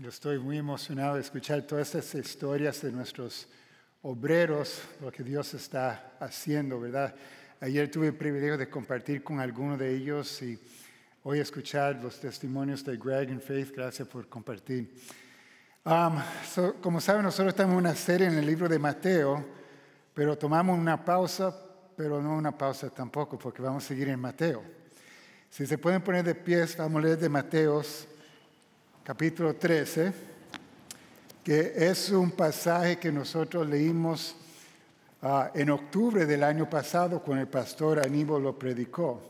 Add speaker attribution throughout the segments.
Speaker 1: Yo estoy muy emocionado de escuchar todas estas historias de nuestros obreros, lo que Dios está haciendo, ¿verdad? Ayer tuve el privilegio de compartir con algunos de ellos y hoy escuchar los testimonios de Greg y Faith. Gracias por compartir. Um, como saben, nosotros estamos en una serie en el libro de Mateo, pero tomamos una pausa, pero no una pausa tampoco, porque vamos a seguir en Mateo. Si se pueden poner de pies, vamos a leer de Mateos capítulo 13, que es un pasaje que nosotros leímos ah, en octubre del año pasado cuando el pastor Aníbal lo predicó.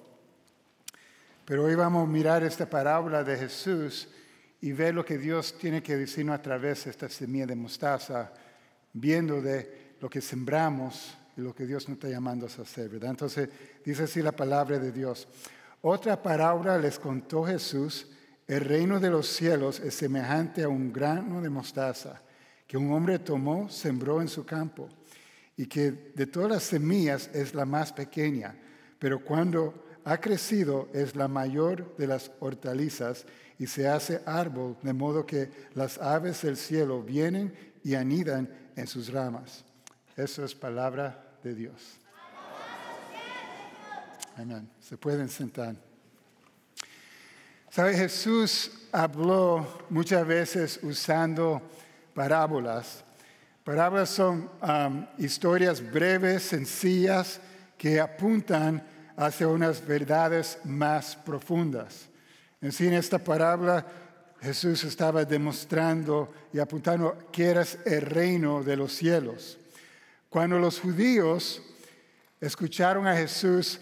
Speaker 1: Pero hoy vamos a mirar esta parábola de Jesús y ver lo que Dios tiene que decirnos a través de esta semilla de mostaza, viendo de lo que sembramos y lo que Dios nos está llamando a hacer, ¿verdad? Entonces dice así la palabra de Dios. Otra parábola les contó Jesús el reino de los cielos es semejante a un grano de mostaza que un hombre tomó, sembró en su campo, y que de todas las semillas es la más pequeña, pero cuando ha crecido es la mayor de las hortalizas y se hace árbol, de modo que las aves del cielo vienen y anidan en sus ramas. Eso es palabra de Dios. Amén. Se pueden sentar. ¿Sabe? Jesús habló muchas veces usando parábolas. Parábolas son historias breves, sencillas, que apuntan hacia unas verdades más profundas. En sí, en esta parábola, Jesús estaba demostrando y apuntando que era el reino de los cielos. Cuando los judíos escucharon a Jesús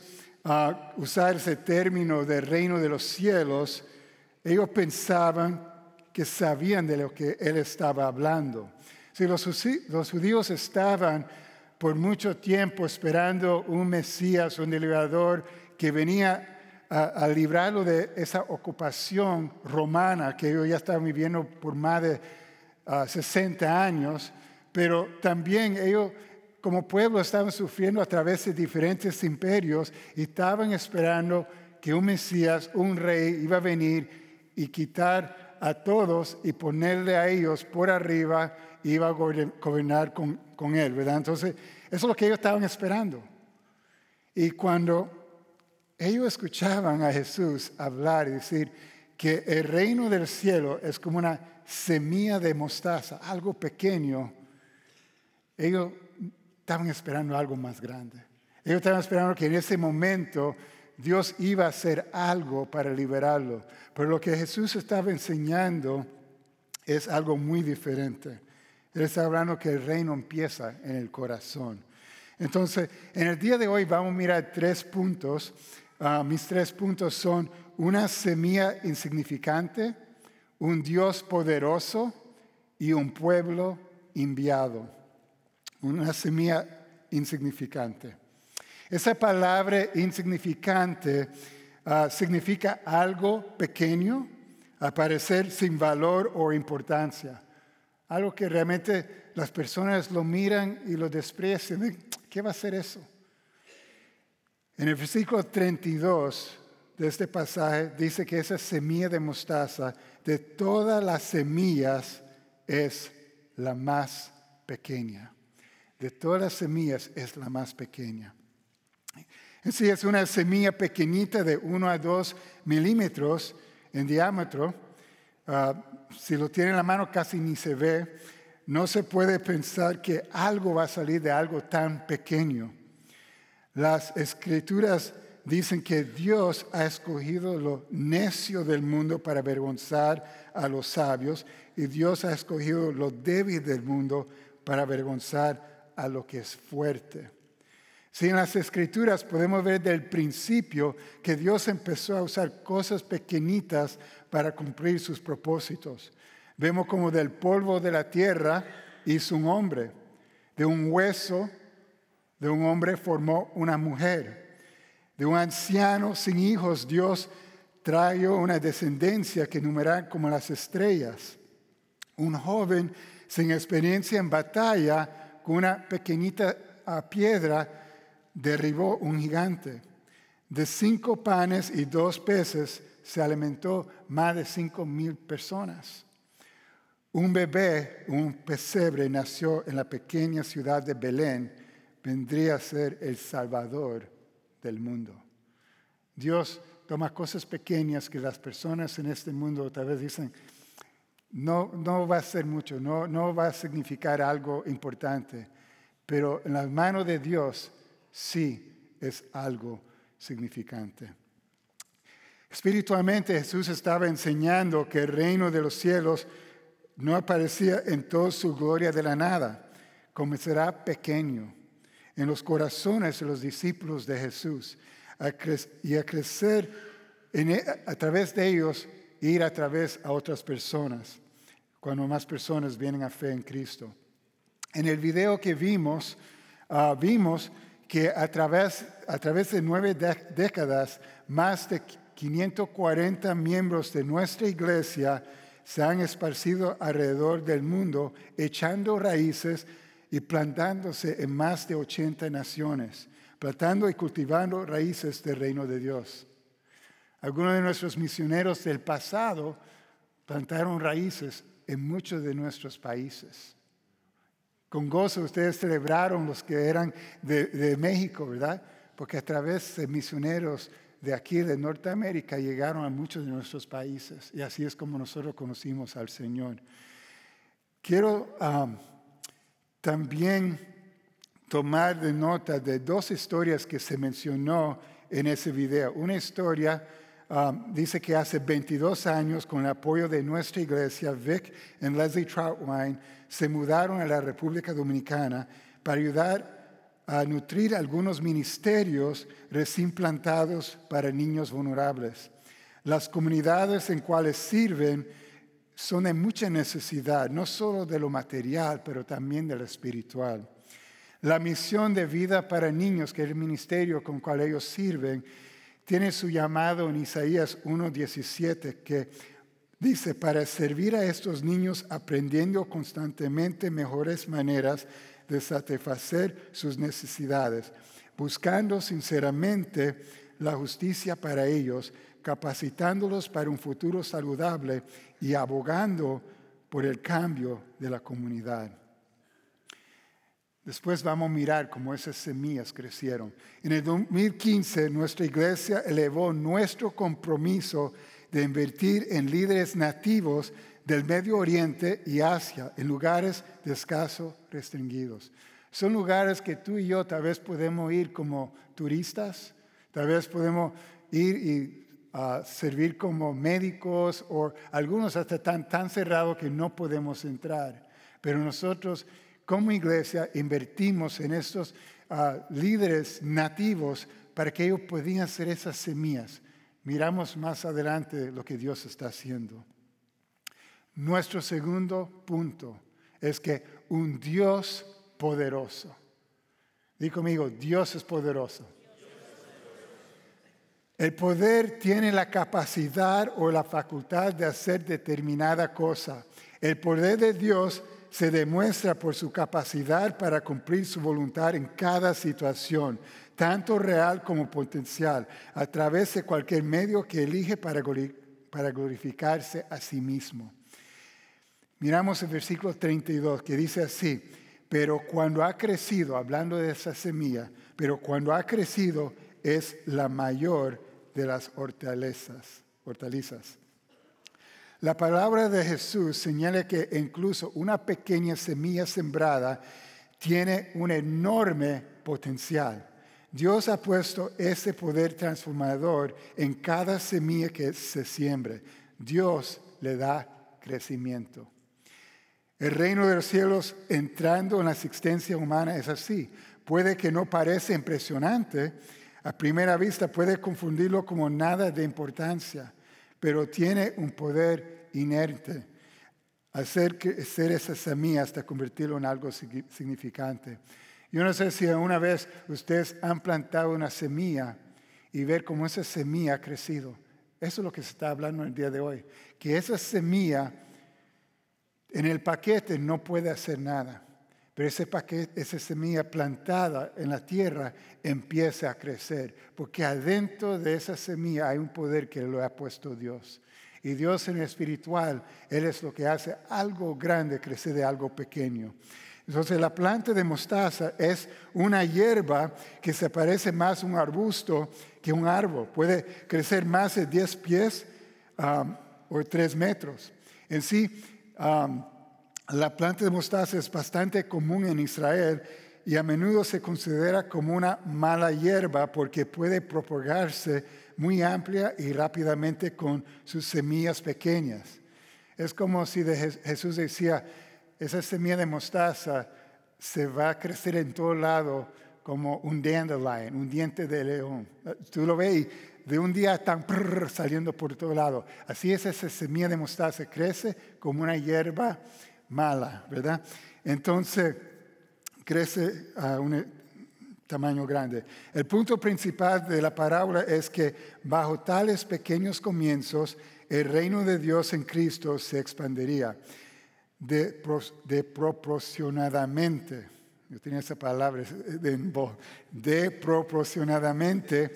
Speaker 1: a usar ese término del reino de los cielos, ellos pensaban que sabían de lo que él estaba hablando. Si los, judíos estaban por mucho tiempo esperando un Mesías, un liberador que venía a, librarlo de esa ocupación romana que ellos ya estaban viviendo por más de 60 ah, años, pero también ellos como pueblo estaban sufriendo a través de diferentes imperios y estaban esperando que un Mesías, un rey, iba a venir y quitar a todos y ponerle a ellos por arriba y iba a gobernar con, con él, ¿verdad? Entonces, eso es lo que ellos estaban esperando. Y cuando ellos escuchaban a Jesús hablar y decir que el reino del cielo es como una semilla de mostaza, algo pequeño, ellos estaban esperando algo más grande. Ellos estaban esperando que en ese momento Dios iba a hacer algo para liberarlo. Pero lo que Jesús estaba enseñando es algo muy diferente. Él está hablando que el reino empieza en el corazón. Entonces, en el día de hoy vamos a mirar tres puntos. Ah, mis tres puntos son una semilla insignificante, un Dios poderoso y un pueblo enviado una semilla insignificante. Esa palabra insignificante ah, significa algo pequeño, aparecer sin valor o importancia. Algo que realmente las personas lo miran y lo desprecian. ¿Qué va a ser eso? En el versículo 32 de este pasaje dice que esa semilla de mostaza de todas las semillas es la más pequeña de todas las semillas es la más pequeña. Sí, es una semilla pequeñita de 1 a 2 milímetros en diámetro. Ah, si lo tiene en la mano casi ni se ve. No se puede pensar que algo va a salir de algo tan pequeño. Las escrituras dicen que Dios ha escogido lo necio del mundo para avergonzar a los sabios y Dios ha escogido lo débil del mundo para avergonzar a lo que es fuerte. Si en las escrituras podemos ver del principio que Dios empezó a usar cosas pequeñitas para cumplir sus propósitos. Vemos como del polvo de la tierra hizo un hombre, de un hueso de un hombre formó una mujer, de un anciano sin hijos Dios trajo una descendencia que numerará como las estrellas. Un joven sin experiencia en batalla una pequeñita piedra derribó un gigante. De cinco panes y dos peces se alimentó más de cinco mil personas. un bebé, un pesebre nació en la pequeña ciudad de Belén, vendría a ser el Salvador del mundo. Dios toma cosas pequeñas que las personas en este mundo tal vez dicen, no, no va a ser mucho, no, no va a significar algo importante, pero en las manos de Dios sí es algo significante. Espiritualmente Jesús estaba enseñando que el reino de los cielos no aparecía en toda su gloria de la nada, comenzará pequeño en los corazones de los discípulos de Jesús y a crecer e, a través de ellos, ir a través a otras personas, cuando más personas vienen a fe en Cristo. En el video que vimos, ah, vimos que a través, a través de nueve décadas, más de 540 miembros de nuestra iglesia se han esparcido alrededor del mundo, echando raíces y plantándose en más de 80 naciones, plantando y cultivando raíces del reino de Dios. Algunos de nuestros misioneros del pasado plantaron raíces en muchos de nuestros países. Con gozo ustedes celebraron los que eran de, de México, ¿verdad? Porque a través de misioneros de aquí de Norteamérica llegaron a muchos de nuestros países y así es como nosotros conocimos al Señor. Quiero um, también tomar de nota de dos historias que se mencionó en ese video. Una historia um, dice que hace 22 años, con el apoyo de nuestra iglesia, Vic y Leslie Troutwine se mudaron a la República Dominicana para ayudar a nutrir algunos ministerios recién plantados para niños vulnerables. Las comunidades en cuales sirven son de mucha necesidad, no solo de lo material, pero también de lo espiritual. La misión de vida para niños, que es el ministerio con cual ellos sirven, tiene su llamado en Isaías 1.17, que dice, para servir a estos niños aprendiendo constantemente mejores maneras de satisfacer sus necesidades, buscando sinceramente la justicia para ellos, capacitándolos para un futuro saludable y abogando por el cambio de la comunidad. Después vamos a mirar cómo esas semillas crecieron. En el 2015 nuestra iglesia elevó nuestro compromiso de invertir en líderes nativos del Medio Oriente y Asia, en lugares de escaso restringidos. Son lugares que tú y yo tal vez podemos ir como turistas, tal vez podemos ir y ah, servir como médicos o algunos hasta tan, tan cerrados que no podemos entrar. Pero nosotros como iglesia invertimos en estos ah, líderes nativos para que ellos puedan hacer esas semillas. Miramos más adelante lo que Dios está haciendo. Nuestro segundo punto es que un Dios poderoso, di conmigo, Dios es poderoso. El poder tiene la capacidad o la facultad de hacer determinada cosa. El poder de Dios se demuestra por su capacidad para cumplir su voluntad en cada situación, tanto real como potencial, a través de cualquier medio que elige para glorificarse a sí mismo. Miramos el versículo 32 que dice así, pero cuando ha crecido, hablando de esa semilla, pero cuando ha crecido es la mayor de las hortalizas. hortalizas. La palabra de Jesús señala que incluso una pequeña semilla sembrada tiene un enorme potencial. Dios ha puesto ese poder transformador en cada semilla que se siembre. Dios le da crecimiento. El reino de los cielos entrando en la existencia humana es así. Puede que no parezca impresionante, a primera vista puede confundirlo como nada de importancia, pero tiene un poder inerte. Hacer crecer esa semilla hasta convertirlo en algo significante. Yo no sé si una vez ustedes han plantado una semilla y ver cómo esa semilla ha crecido. Eso es lo que se está hablando el día de hoy. Que esa semilla en el paquete no puede hacer nada, pero ese paquete, esa semilla plantada en la tierra empieza a crecer, porque adentro de esa semilla hay un poder que lo ha puesto Dios. Y Dios en el espiritual, Él es lo que hace algo grande crecer de algo pequeño. Entonces la planta de mostaza es una hierba que se parece más a un arbusto que un árbol. Puede crecer más de 10 pies um, o 3 metros. En sí, um, la planta de mostaza es bastante común en Israel y a menudo se considera como una mala hierba porque puede propagarse muy amplia y rápidamente con sus semillas pequeñas. Es como si Jesús decía, esa semilla de mostaza se va a crecer en todo lado como un dandelion, un diente de león. Tú lo ves de un día están saliendo por todo lado. Así es esa semilla de mostaza, crece como una hierba mala, ¿verdad? Entonces crece a un tamaño grande. El punto principal de la parábola es que bajo tales pequeños comienzos, el reino de Dios en Cristo se expandiría de, de proporcionadamente. Yo tenía esa palabra de, de proporcionadamente,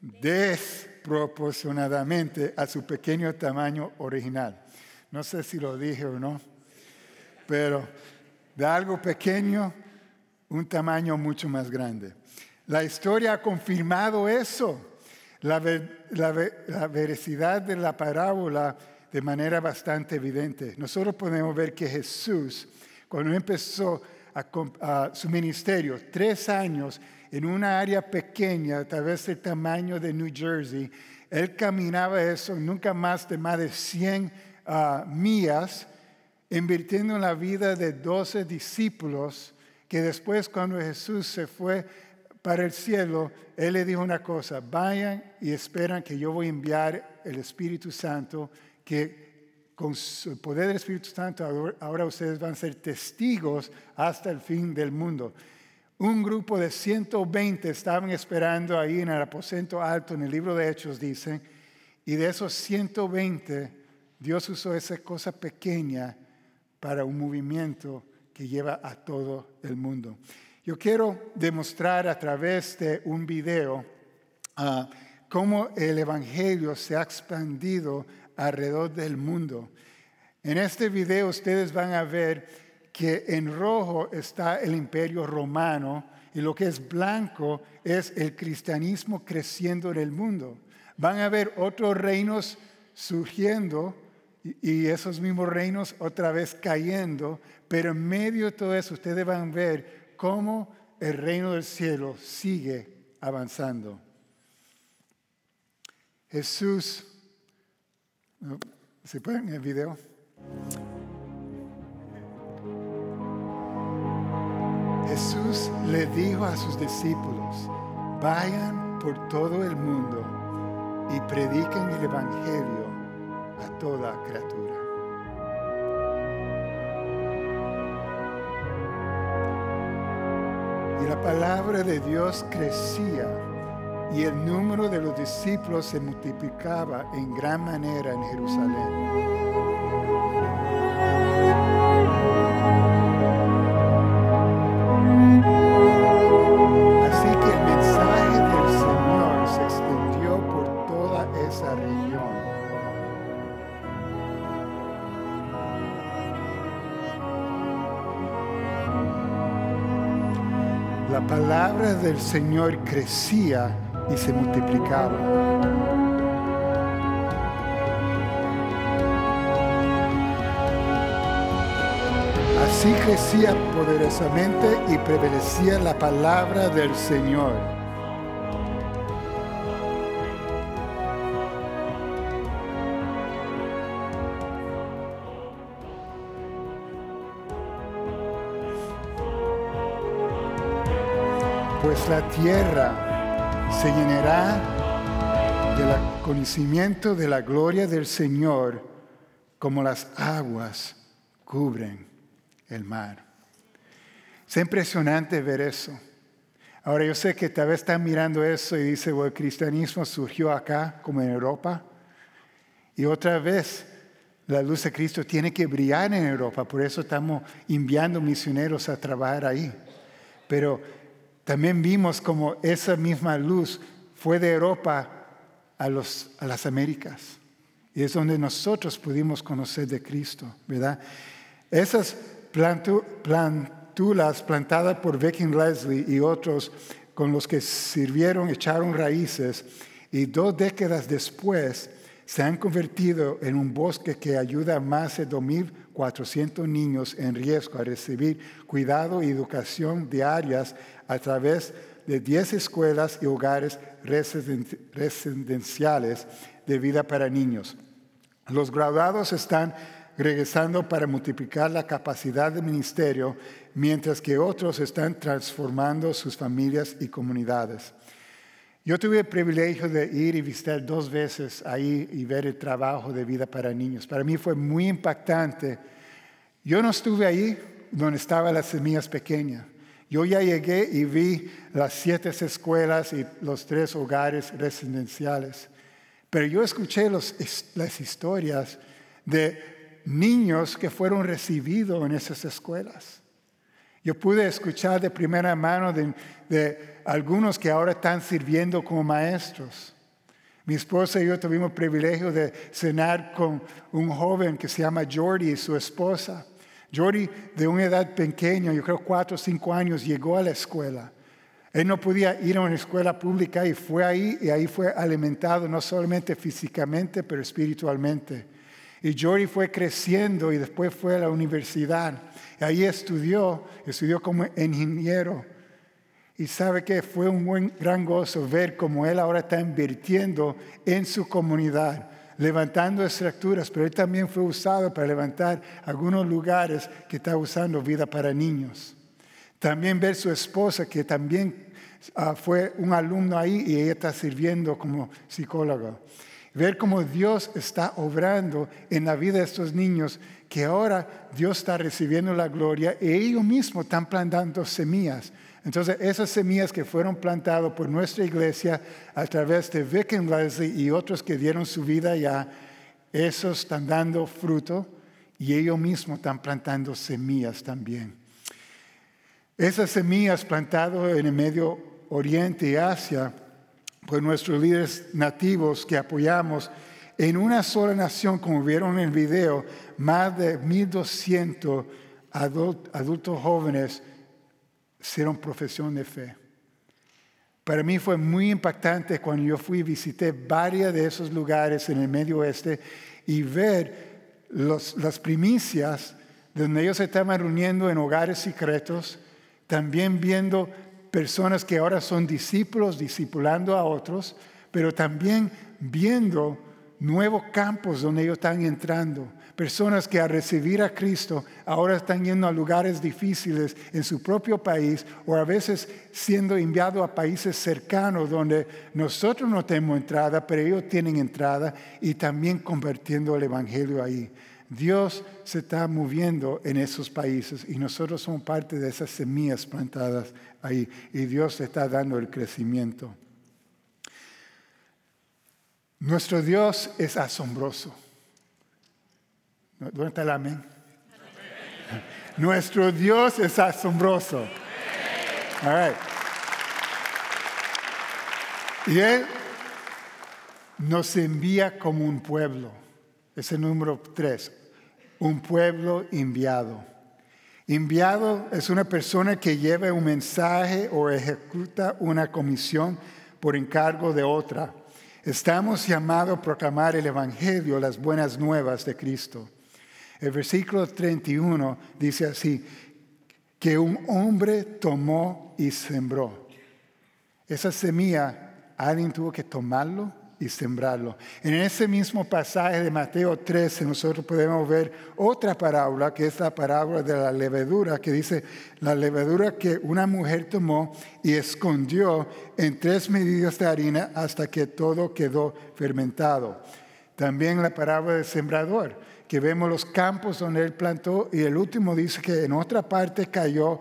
Speaker 1: desproporcionadamente a su pequeño tamaño original. No sé si lo dije o no, pero de algo pequeño, un tamaño mucho más grande. La historia ha confirmado eso. La, veracidad de la parábola de manera bastante evidente. Nosotros podemos ver que Jesús, cuando empezó su ministerio, tres años en una área pequeña, tal vez el tamaño de New Jersey, él caminaba eso nunca más de más de 100 ah, millas, invirtiendo en la vida de 12 discípulos, que después cuando Jesús se fue para el cielo, Él le dijo una cosa, vayan y esperan que yo voy a enviar el Espíritu Santo que con el poder del Espíritu Santo ahora ustedes van a ser testigos hasta el fin del mundo. Un grupo de 120 estaban esperando ahí en el aposento alto, en el libro de Hechos dice, y de esos 120 Dios usó esa cosa pequeña para un movimiento que lleva a todo el mundo. Yo quiero demostrar a través de un video ah, cómo el Evangelio se ha expandido alrededor del mundo. En este video ustedes van a ver que en rojo está el imperio romano y lo que es blanco es el cristianismo creciendo en el mundo. Van a ver otros reinos surgiendo y esos mismos reinos otra vez cayendo, pero en medio de todo eso ustedes van a ver cómo el reino del cielo sigue avanzando. Jesús ¿Se puede en el video? Jesús le dijo a sus discípulos, vayan por todo el mundo y prediquen el Evangelio a toda criatura. Y la palabra de Dios crecía y el número de los discípulos se multiplicaba en gran manera en Jerusalén. La palabra del Señor crecía y se multiplicaba. Así crecía poderosamente y prevalecía la palabra del Señor. La tierra se llenará del conocimiento de la gloria del Señor como las aguas cubren el mar. Es impresionante ver eso. Ahora yo sé que tal vez están mirando eso y dice, el cristianismo surgió acá como en Europa. Y otra vez, la luz de Cristo tiene que brillar en Europa, por eso estamos enviando misioneros a trabajar ahí. Pero también vimos como esa misma luz fue de Europa a, los, a las Américas. Y es donde nosotros pudimos conocer de Cristo, ¿verdad? Esas plantulas plantadas por Viking Leslie y otros con los que sirvieron, echaron raíces y dos décadas después se han convertido en un bosque que ayuda a más de 2.400 niños en riesgo a recibir cuidado y educación diarias a través de 10 escuelas y hogares residenciales de vida para niños. Los graduados están regresando para multiplicar la capacidad de ministerio, mientras que otros están transformando sus familias y comunidades. Yo tuve el privilegio de ir y visitar dos veces ahí y ver el trabajo de vida para niños. Para mí fue muy impactante. Yo no estuve ahí donde estaban las semillas pequeñas. Yo ya llegué y vi las siete escuelas y los tres hogares residenciales. Pero yo escuché las historias de niños que fueron recibidos en esas escuelas. Yo pude escuchar de primera mano de, algunos que ahora están sirviendo como maestros. Mi esposa y yo tuvimos el privilegio de cenar con un joven que se llama Jordi y su esposa. Jordi, de una edad pequeña, yo creo cuatro o cinco años, llegó a la escuela. Él no podía ir a una escuela pública y fue ahí y ahí fue alimentado no solamente físicamente, pero espiritualmente. Y Jory fue creciendo y después fue a la universidad. Ahí estudió, estudió como ingeniero. Y sabe que fue un buen, gran gozo ver cómo él ahora está invirtiendo en su comunidad, levantando estructuras, pero él también fue usado para levantar algunos lugares que está usando vida para niños. También ver su esposa, que también ah, fue un alumno ahí y ella está sirviendo como psicóloga ver cómo Dios está obrando en la vida de estos niños, que ahora Dios está recibiendo la gloria y ellos mismos están plantando semillas. Entonces, esas semillas que fueron plantadas por nuestra iglesia a través de Vic and Leslie y otros que dieron su vida ya, esos están dando fruto y ellos mismos están plantando semillas también. Esas semillas plantadas en el Medio Oriente y Asia, por nuestros líderes nativos que apoyamos, en una sola nación, como vieron en el video, más de 1.200 adultos jóvenes hicieron profesión de fe. Para mí fue muy impactante cuando yo fui y visité varios de esos lugares en el Medio Oeste y ver las primicias donde ellos se estaban reuniendo en hogares secretos, también viendo personas que ahora son discípulos, discipulando a otros, pero también viendo nuevos campos donde ellos están entrando. Personas que al recibir a Cristo ahora están yendo a lugares difíciles en su propio país o a veces siendo enviados a países cercanos donde nosotros no tenemos entrada, pero ellos tienen entrada y también convirtiendo el Evangelio ahí. Dios se está moviendo en esos países y nosotros somos parte de esas semillas plantadas ahí y Dios está dando el crecimiento. Nuestro Dios es asombroso. ¿Dónde amén? Nuestro Dios es asombroso. Y Él nos envía como un pueblo. Es el número tres un pueblo enviado. Enviado es una persona que lleva un mensaje o ejecuta una comisión por encargo de otra. Estamos llamados a proclamar el Evangelio, las buenas nuevas de Cristo. El versículo 31 dice así, que un hombre tomó y sembró. Esa semilla, alguien tuvo que tomarlo y sembrarlo. En ese mismo pasaje de Mateo 13 nosotros podemos ver otra parábola, que es la parábola de la levadura, que dice, la levadura que una mujer tomó y escondió en tres medidas de harina hasta que todo quedó fermentado. También la parábola del sembrador, que vemos los campos donde él plantó y el último dice que en otra parte cayó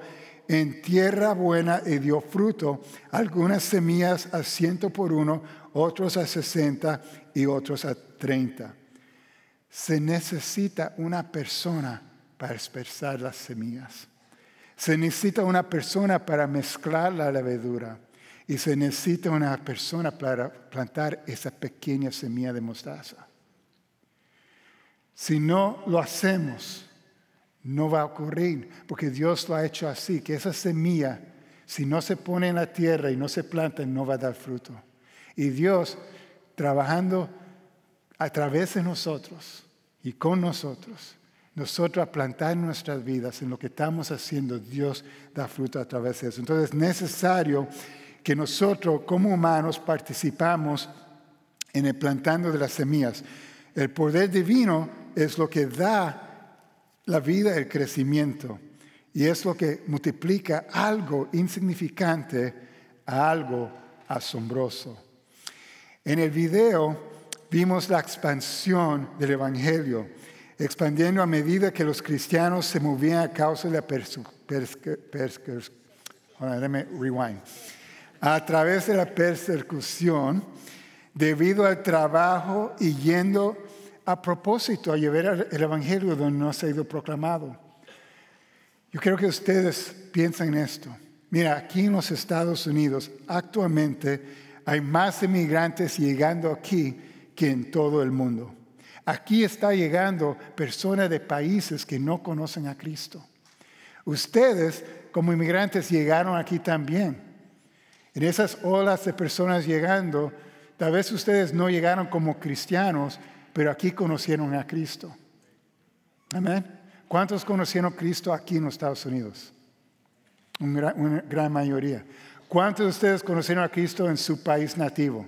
Speaker 1: en tierra buena y dio fruto, algunas semillas a ciento por uno, otros a 60 y otros a 30. Se necesita una persona para expresar las semillas. Se necesita una persona para mezclar la levadura. Y se necesita una persona para plantar esa pequeña semilla de mostaza. Si no lo hacemos, no va a ocurrir, porque Dios lo ha hecho así, que esa semilla, si no se pone en la tierra y no se planta, no va a dar fruto. Y Dios, trabajando a través de nosotros y con nosotros, nosotros a plantar nuestras vidas en lo que estamos haciendo, Dios da fruto a través de eso. Entonces es necesario que nosotros como humanos participamos en el plantando de las semillas. El poder divino es lo que da la vida, el crecimiento. Y es lo que multiplica algo insignificante a algo asombroso. En el video vimos la expansión del Evangelio, expandiendo a medida que los cristianos se movían a causa de la persecución. A través de la persecución, debido al trabajo y yendo a propósito a llevar el Evangelio donde no ha ido proclamado. Yo quiero que ustedes piensen en esto. Mira, aquí en los Estados Unidos actualmente hay más inmigrantes llegando aquí que en todo el mundo. Aquí está llegando personas de países que no conocen a Cristo. Ustedes como inmigrantes llegaron aquí también. En esas olas de personas llegando, tal vez ustedes no llegaron como cristianos, pero aquí conocieron a Cristo. Amén. ¿Cuántos conocieron a Cristo aquí en los Estados Unidos? Una gran, mayoría. ¿Cuántos de ustedes conocieron a Cristo en su país nativo?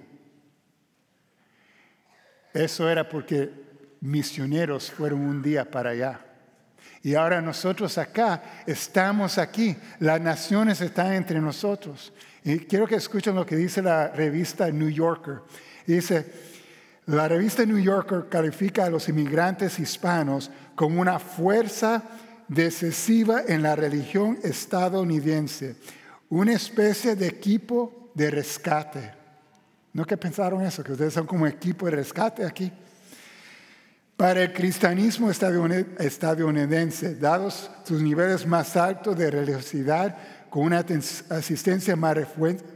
Speaker 1: Eso era porque misioneros fueron un día para allá. Y ahora nosotros acá estamos aquí. Las naciones están entre nosotros. Y quiero que escuchen lo que dice la revista New Yorker. Dice, la revista New Yorker califica a los inmigrantes hispanos como una fuerza decisiva en la religión estadounidense, una especie de equipo de rescate. ¿No que pensaron eso? Que ustedes son como equipo de rescate aquí. Para el cristianismo estadounidense, dados sus niveles más altos de religiosidad, con una asistencia más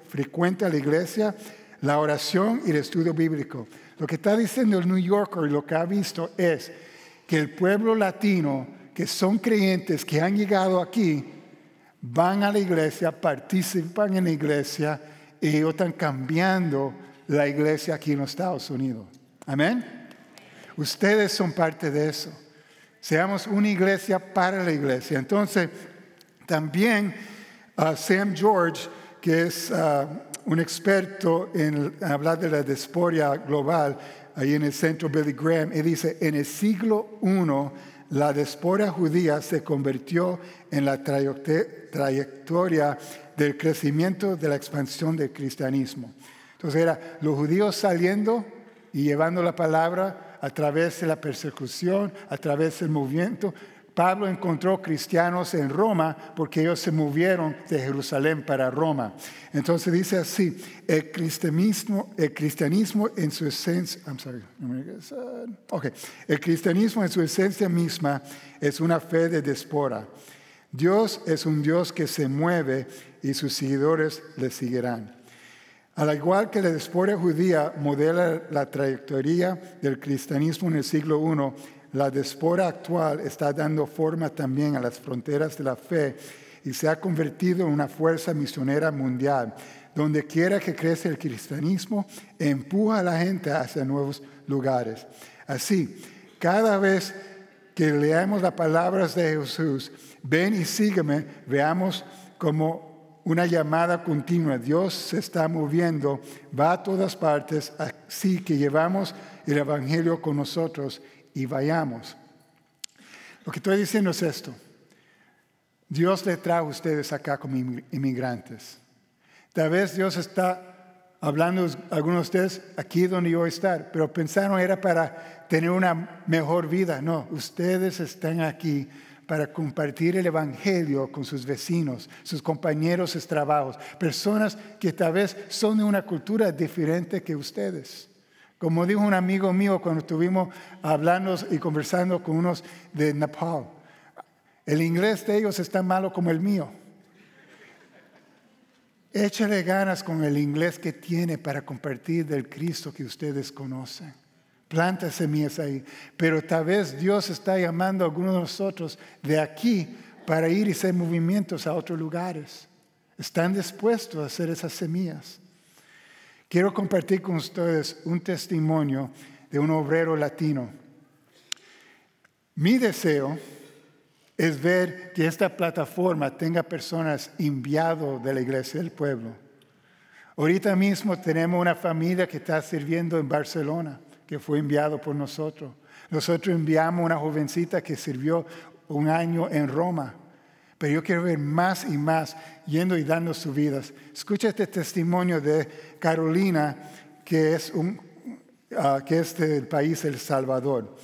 Speaker 1: frecuente a la iglesia, la oración y el estudio bíblico, lo que está diciendo el New Yorker y lo que ha visto es que el pueblo latino, que son creyentes que han llegado aquí, van a la iglesia, participan en la iglesia y están cambiando la iglesia aquí en los Estados Unidos. Amén. Ustedes son parte de eso. Seamos una iglesia para la iglesia. Entonces, también uh, Sam George, que es uh, un experto en hablar de la diaspora global, ahí en el centro Billy Graham, y dice, en el siglo I, la diáspora judía se convirtió en la trayectoria del crecimiento de la expansión del cristianismo. Entonces era los judíos saliendo y llevando la palabra a través de la persecución, a través del movimiento, Pablo encontró cristianos en Roma porque ellos se movieron de Jerusalén para Roma. Entonces dice así, el cristianismo, el cristianismo en su esencia, I'm sorry, okay. el cristianismo en su esencia misma es una fe de despora. Dios es un Dios que se mueve y sus seguidores le seguirán. Al igual que la diáspora judía modela la trayectoria del cristianismo en el siglo I, la diáspora actual está dando forma también a las fronteras de la fe y se ha convertido en una fuerza misionera mundial. Donde quiera que crece el cristianismo, empuja a la gente hacia nuevos lugares. Así, cada vez que leamos las palabras de Jesús, ven y sígueme, veamos como una llamada continua. Dios se está moviendo, va a todas partes, así que llevamos el Evangelio con nosotros y vayamos. Lo que estoy diciendo es esto. Dios le trae a ustedes acá como inmigrantes. Tal vez Dios está hablando a algunos de ustedes aquí donde yo voy a estar, pero pensaron era para tener una mejor vida. No, ustedes están aquí para compartir el Evangelio con sus vecinos, sus compañeros de trabajo, personas que tal vez son de una cultura diferente que ustedes. Como dijo un amigo mío cuando estuvimos hablando y conversando con unos de Nepal, el inglés de ellos es tan malo como el mío. Échale ganas con el inglés que tiene para compartir del Cristo que ustedes conocen. Planta semillas ahí. Pero tal vez Dios está llamando a algunos de nosotros de aquí para ir y hacer movimientos a otros lugares. Están dispuestos a hacer esas semillas. Quiero compartir con ustedes un testimonio de un obrero latino. Mi deseo es ver que esta plataforma tenga personas enviadas de la iglesia del pueblo. Ahorita mismo tenemos una familia que está sirviendo en Barcelona, que fue enviado por nosotros. Nosotros enviamos una jovencita que sirvió un año en Roma. Pero yo quiero ver más y más yendo y dando sus vidas. Escucha este testimonio de Carolina, que es, ah, que es del país El Salvador.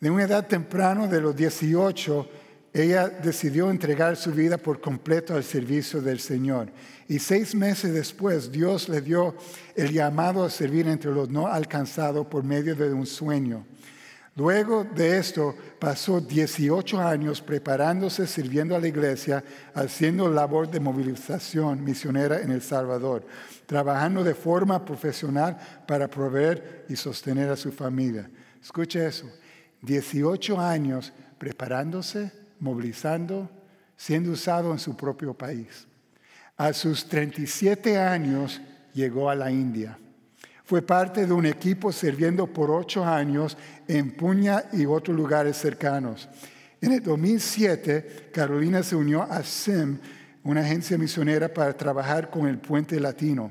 Speaker 1: De una edad temprana, de los 18, ella decidió entregar su vida por completo al servicio del Señor. Y seis meses después, Dios le dio el llamado a servir entre los no alcanzados por medio de un sueño. Luego de esto pasó 18 años preparándose, sirviendo a la iglesia, haciendo labor de movilización misionera en El Salvador, trabajando de forma profesional para proveer y sostener a su familia. Escuche eso, 18 años preparándose, movilizando, siendo usado en su propio país. A sus 37 años llegó a la India. Fue parte de un equipo sirviendo por ocho años en Puña y otros lugares cercanos. En el 2007, Carolina se unió a SIM, una agencia misionera para trabajar con el puente latino.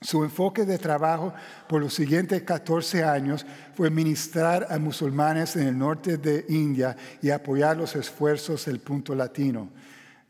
Speaker 1: Su enfoque de trabajo por los siguientes 14 años fue ministrar a musulmanes en el norte de India y apoyar los esfuerzos del punto latino.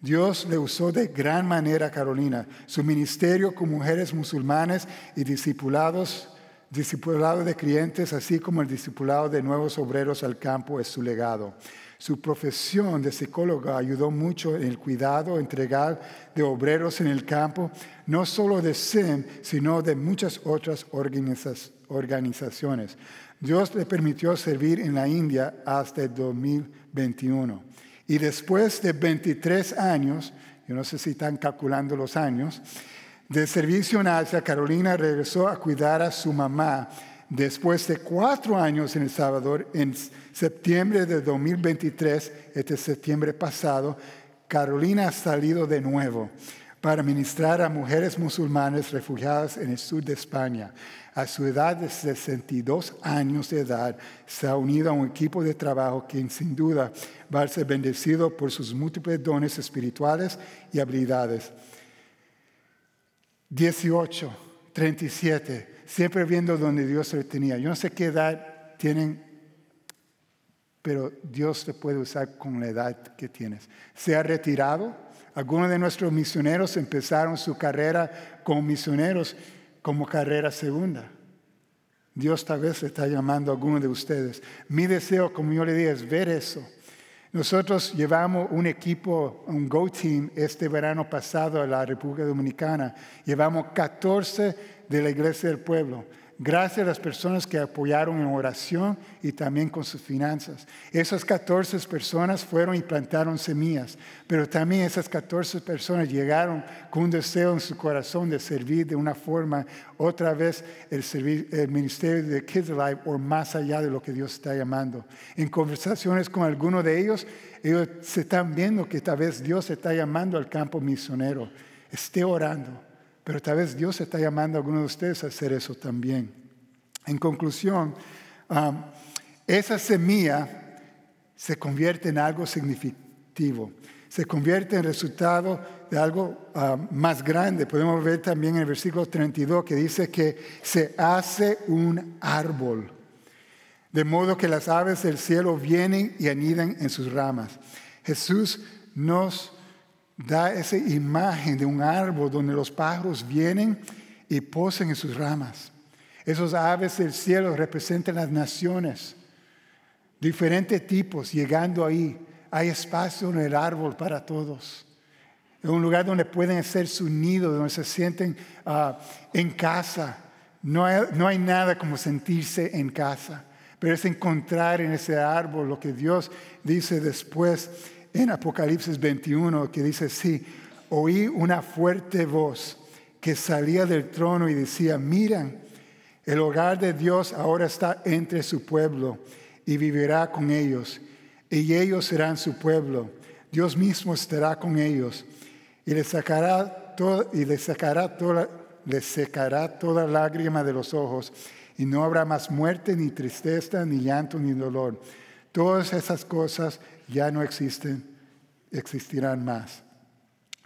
Speaker 1: Dios le usó de gran manera a Carolina. Su ministerio con mujeres musulmanes y discipulados, discipulado de clientes, así como el discipulado de nuevos obreros al campo es su legado. Su profesión de psicóloga ayudó mucho en el cuidado, entregar de obreros en el campo, no solo de SIM, sino de muchas otras organizaciones. Dios le permitió servir en la India hasta el 2021. Y después de 23 años, yo no sé si están calculando los años, de servicio en Asia, Carolina regresó a cuidar a su mamá. Después de cuatro años en El Salvador, en septiembre de 2023, este septiembre pasado, Carolina ha salido de nuevo para ministrar a mujeres musulmanas refugiadas en el sur de España. A su edad de 62 años de edad, se ha unido a un equipo de trabajo que sin duda va a ser bendecido por sus múltiples dones espirituales y habilidades. 18, 37, siempre viendo donde Dios le tenía. Yo no sé qué edad tienen, pero Dios te puede usar con la edad que tienes. Se ha retirado algunos de nuestros misioneros empezaron su carrera como misioneros como carrera segunda. Dios tal vez está llamando a algunos de ustedes. Mi deseo, como yo le dije, es ver eso. Nosotros llevamos un equipo, un Go Team, este verano pasado a la República Dominicana. Llevamos 14 de la Iglesia del Pueblo. Gracias a las personas que apoyaron en oración y también con sus finanzas. Esas 14 personas fueron y plantaron semillas, pero también esas 14 personas llegaron con un deseo en su corazón de servir de una forma, otra vez, el, ministerio de Kids Alive o más allá de lo que Dios está llamando. En conversaciones con algunos de ellos, ellos se están viendo que tal vez Dios está llamando al campo misionero. Esté orando pero tal vez Dios está llamando a algunos de ustedes a hacer eso también. En conclusión, esa semilla se convierte en algo significativo, se convierte en resultado de algo más grande. Podemos ver también en el versículo 32 que dice que se hace un árbol, de modo que las aves del cielo vienen y anidan en sus ramas. Jesús nos da esa imagen de un árbol donde los pájaros vienen y posan en sus ramas. Esos aves del cielo representan las naciones, diferentes tipos llegando ahí. Hay espacio en el árbol para todos. Es un lugar donde pueden hacer su nido, donde se sienten ah, en casa. No no hay nada como sentirse en casa, pero es encontrar en ese árbol lo que Dios dice después en Apocalipsis 21 que dice, sí, oí una fuerte voz que salía del trono y decía, miran, El hogar de Dios ahora está entre su pueblo y vivirá con ellos. Y ellos serán su pueblo. Dios mismo estará con ellos y les sacará, y les sacará, toda, les secará toda lágrima de los ojos. Y no habrá más muerte, ni tristeza, ni llanto, ni dolor. Todas esas cosas ya no existen, existirán más.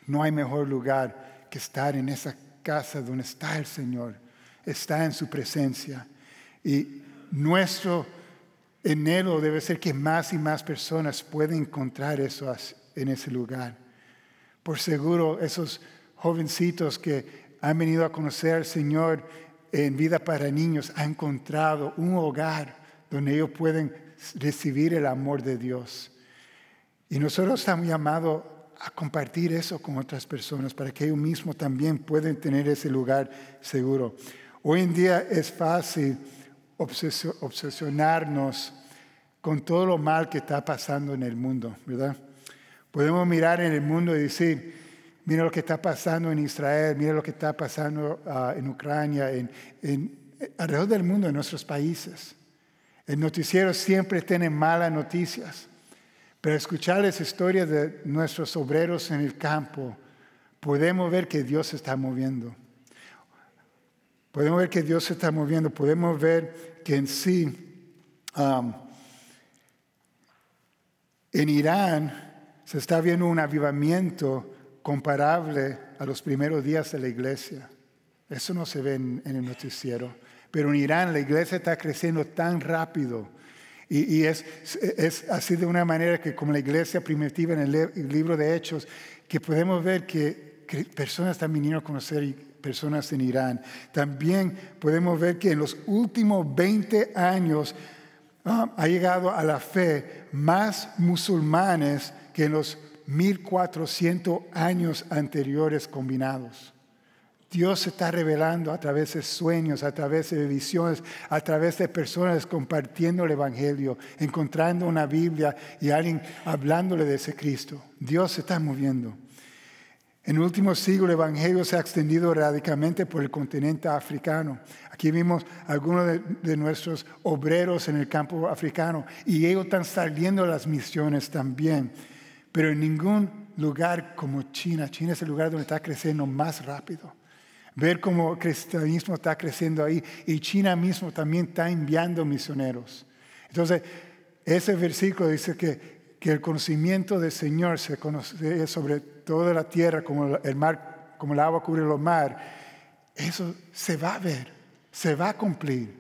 Speaker 1: No hay mejor lugar que estar en esa casa donde está el Señor, está en su presencia. Y nuestro enero debe ser que más y más personas puedan encontrar eso en ese lugar. Por seguro, esos jovencitos que han venido a conocer al Señor en vida para niños han encontrado un hogar donde ellos pueden recibir el amor de Dios. Y nosotros estamos llamados a compartir eso con otras personas para que ellos mismos también puedan tener ese lugar seguro. Hoy en día es fácil obsesionarnos con todo lo mal que está pasando en el mundo, ¿verdad? Podemos mirar en el mundo y decir, mira lo que está pasando en Israel, mira lo que está pasando ah, en Ucrania, en, alrededor del mundo, en nuestros países. El noticiero siempre tiene malas noticias. Pero escuchar las historias de nuestros obreros en el campo, podemos ver que Dios se está moviendo. Podemos ver que Dios se está moviendo. Podemos ver que en sí, um, en Irán se está viendo un avivamiento comparable a los primeros días de la iglesia. Eso no se ve en el noticiero. Pero en Irán la iglesia está creciendo tan rápido y, es, así de una manera que como la iglesia primitiva en el, libro de Hechos, que podemos ver que, personas están viniendo a conocer personas en Irán. También podemos ver que en los últimos 20 años ah, ha llegado a la fe más musulmanes que en los 1400 años anteriores combinados. Dios se está revelando a través de sueños, a través de visiones, a través de personas compartiendo el Evangelio, encontrando una Biblia y alguien hablándole de ese Cristo. Dios se está moviendo. En el último siglo el Evangelio se ha extendido radicalmente por el continente africano. Aquí vimos algunos de, de, nuestros obreros en el campo africano y ellos están saliendo a las misiones también. Pero en ningún lugar como China, China es el lugar donde está creciendo más rápido ver cómo el cristianismo está creciendo ahí y China mismo también está enviando misioneros. Entonces, ese versículo dice que, que el conocimiento del Señor se conoce sobre toda la tierra como el mar, como el agua cubre el mar. Eso se va a ver, se va a cumplir.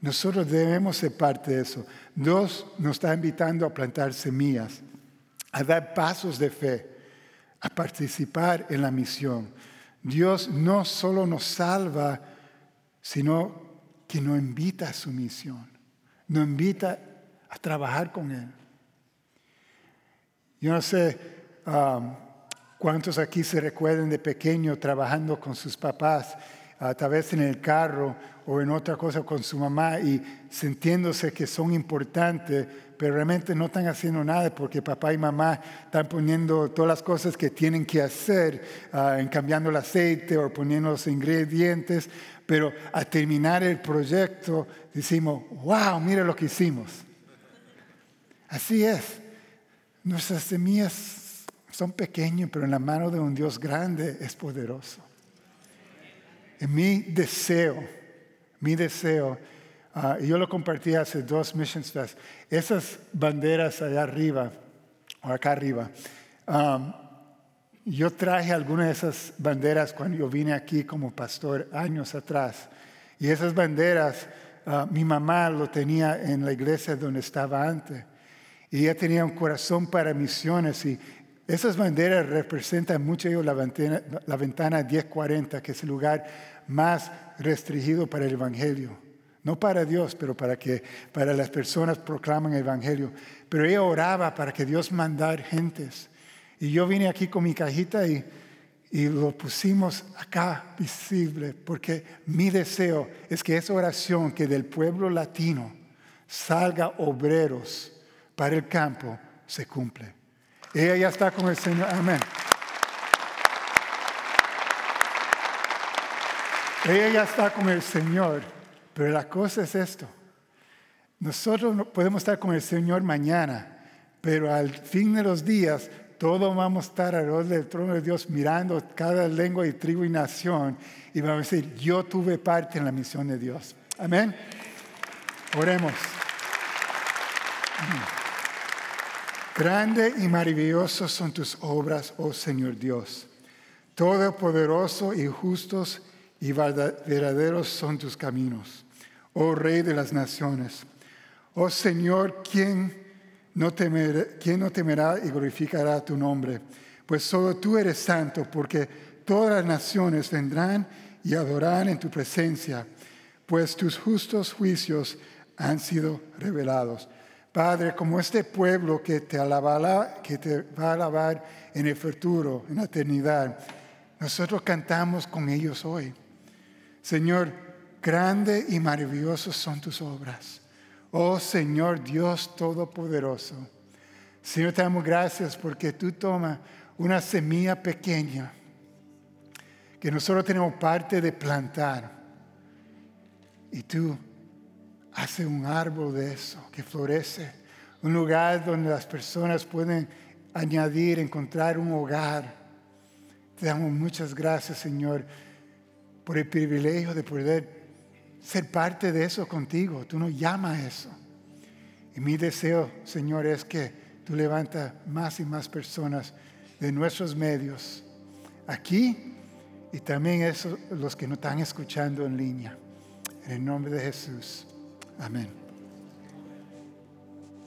Speaker 1: Nosotros debemos ser parte de eso. Dios nos está invitando a plantar semillas, a dar pasos de fe, a participar en la misión. Dios no solo nos salva, sino que nos invita a su misión, nos invita a trabajar con Él. Yo no sé um, cuántos aquí se recuerdan de pequeño trabajando con sus papás, a través en el carro o en otra cosa con su mamá y sintiéndose que son importantes, pero realmente no están haciendo nada porque papá y mamá están poniendo todas las cosas que tienen que hacer, uh, en cambiando el aceite o poniendo los ingredientes, pero a terminar el proyecto decimos, wow, mira lo que hicimos. Así es. Nuestras semillas son pequeñas, pero en la mano de un Dios grande es poderoso. Y mi deseo, mi deseo Ah, yo lo compartí hace dos missions fest. Esas banderas allá arriba, o acá arriba, yo traje algunas de esas banderas cuando yo vine aquí como pastor años atrás. Y esas banderas, ah, mi mamá lo tenía en la iglesia donde estaba antes. Y ella tenía un corazón para misiones y esas banderas representan mucho la ventana, la ventana 1040, que es el lugar más restringido para el Evangelio. No para Dios, pero para que para las personas proclaman el Evangelio. Pero ella oraba para que Dios mandara gentes. Y yo vine aquí con mi cajita y, y lo pusimos acá visible, porque mi deseo es que esa oración que del pueblo latino salga obreros para el campo se cumple. Ella ya está con el Señor. Amén. Ella ya está con el Señor. Pero la cosa es esto. Nosotros no podemos estar con el Señor mañana, pero al fin de los días todos vamos a estar alrededor del trono de Dios mirando cada lengua y tribu y nación y vamos a decir, yo tuve parte en la misión de Dios. Amén. Oremos. Grande y maravillosos son tus obras, oh Señor Dios. Todopoderoso y justos y verdaderos son tus caminos, oh Rey de las naciones. Oh Señor, ¿quién no, temerá, ¿quién no temerá y glorificará tu nombre? Pues solo tú eres santo, porque todas las naciones vendrán y adorarán en tu presencia, pues tus justos juicios han sido revelados. Padre, como este pueblo que te, alabará, que te va a alabar en el futuro, en la eternidad, nosotros cantamos con ellos hoy. Señor, grande y maravillosos son tus obras. Oh Señor Dios Todopoderoso. Señor, te damos gracias porque tú tomas una semilla pequeña que nosotros tenemos parte de plantar y tú haces un árbol de eso que florece, un lugar donde las personas pueden añadir, encontrar un hogar. Te damos muchas gracias, Señor, por el privilegio de poder ser parte de eso contigo. Tú nos llamas a eso. Y mi deseo, Señor, es que tú levantas más y más personas de nuestros medios aquí y también esos, los que nos están escuchando en línea. En el nombre de Jesús. Amén.